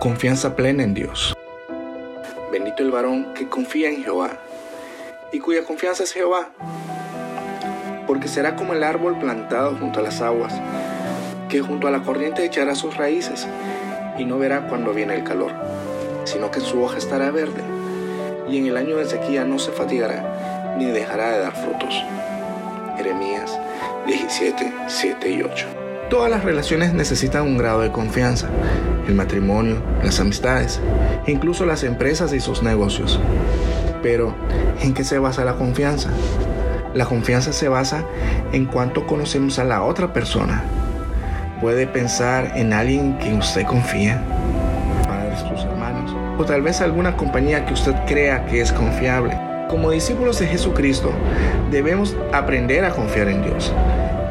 Confianza plena en Dios. Bendito el varón que confía en Jehová y cuya confianza es Jehová, porque será como el árbol plantado junto a las aguas, que junto a la corriente echará sus raíces y no verá cuando viene el calor, sino que su hoja estará verde y en el año de sequía no se fatigará ni dejará de dar frutos. Jeremías 17, 7 y 8. Todas las relaciones necesitan un grado de confianza. El matrimonio, las amistades, incluso las empresas y sus negocios. Pero, ¿en qué se basa la confianza? La confianza se basa en cuánto conocemos a la otra persona. Puede pensar en alguien en quien usted confía, padres, sus hermanos, o tal vez alguna compañía que usted crea que es confiable. Como discípulos de Jesucristo, debemos aprender a confiar en Dios.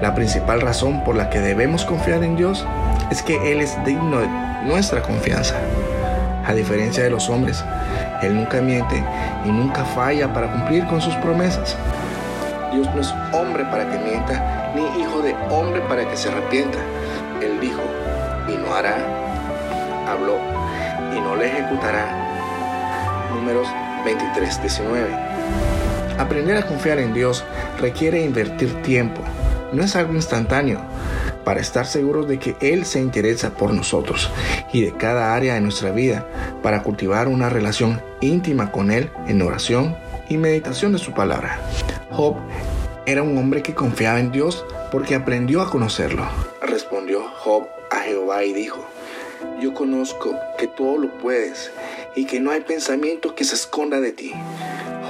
La principal razón por la que debemos confiar en Dios es que Él es digno de nuestra confianza. A diferencia de los hombres, Él nunca miente y nunca falla para cumplir con sus promesas. Dios no es hombre para que mienta, ni hijo de hombre para que se arrepienta. Él dijo, y no hará. Habló, y no le ejecutará. Números 23, 19. Aprender a confiar en Dios requiere invertir tiempo, no es algo instantáneo, para estar seguros de que Él se interesa por nosotros y de cada área de nuestra vida, para cultivar una relación íntima con Él en oración y meditación de su palabra. Job era un hombre que confiaba en Dios porque aprendió a conocerlo. Respondió Job a Jehová y dijo, yo conozco que todo lo puedes y que no hay pensamiento que se esconda de ti.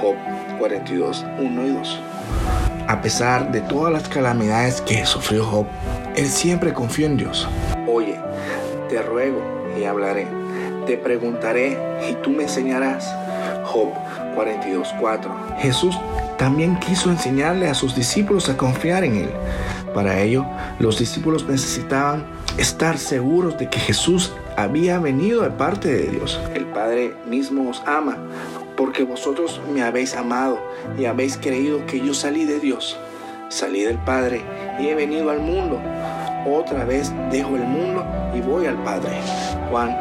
Job 42, 1 y 2. A pesar de todas las calamidades que sufrió Job, él siempre confió en Dios. Oye, te ruego y hablaré, te preguntaré y tú me enseñarás. Job 42.4. Jesús también quiso enseñarle a sus discípulos a confiar en Él. Para ello, los discípulos necesitaban estar seguros de que Jesús había venido de parte de Dios. El Padre mismo os ama porque vosotros me habéis amado y habéis creído que yo salí de Dios. Salí del Padre y he venido al mundo. Otra vez dejo el mundo y voy al Padre. Juan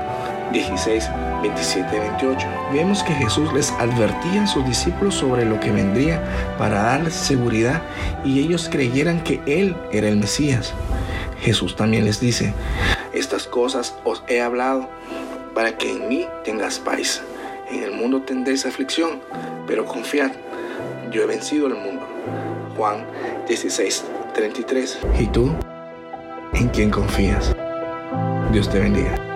16, 27, 28. Vemos que Jesús les advertía a sus discípulos sobre lo que vendría para darles seguridad y ellos creyeran que Él era el Mesías. Jesús también les dice, estas cosas os he hablado para que en mí tengas paz. En el mundo tendréis aflicción, pero confiad, yo he vencido el mundo. Juan 16, 33. ¿Y tú? ¿En quién confías? Dios te bendiga.